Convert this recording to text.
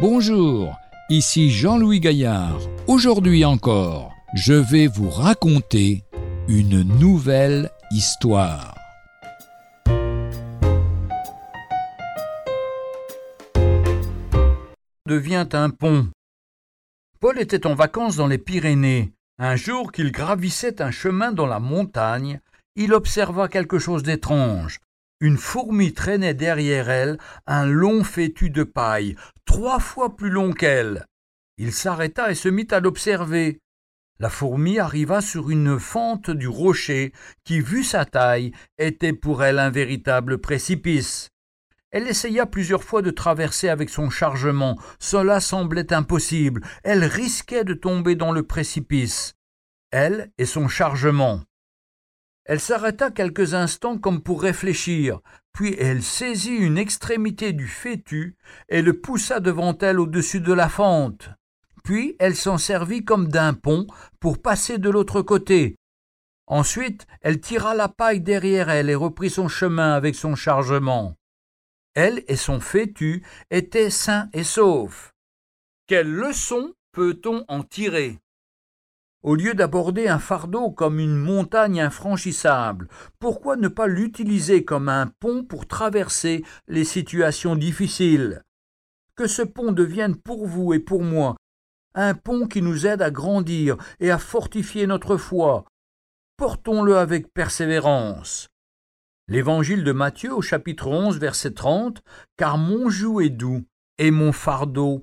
Bonjour, ici Jean-Louis Gaillard. Aujourd'hui encore, je vais vous raconter une nouvelle histoire. devient un pont. Paul était en vacances dans les Pyrénées. Un jour qu'il gravissait un chemin dans la montagne, il observa quelque chose d'étrange. Une fourmi traînait derrière elle un long fétu de paille, trois fois plus long qu'elle. Il s'arrêta et se mit à l'observer. La fourmi arriva sur une fente du rocher qui, vu sa taille, était pour elle un véritable précipice. Elle essaya plusieurs fois de traverser avec son chargement. Cela semblait impossible. Elle risquait de tomber dans le précipice. Elle et son chargement. Elle s'arrêta quelques instants comme pour réfléchir, puis elle saisit une extrémité du fétu et le poussa devant elle au-dessus de la fente. Puis elle s'en servit comme d'un pont pour passer de l'autre côté. Ensuite, elle tira la paille derrière elle et reprit son chemin avec son chargement. Elle et son fétu étaient sains et saufs. Quelle leçon peut-on en tirer? Au lieu d'aborder un fardeau comme une montagne infranchissable, pourquoi ne pas l'utiliser comme un pont pour traverser les situations difficiles? Que ce pont devienne pour vous et pour moi un pont qui nous aide à grandir et à fortifier notre foi. Portons-le avec persévérance. L'évangile de Matthieu au chapitre 11 verset 30 Car mon joug est doux et mon fardeau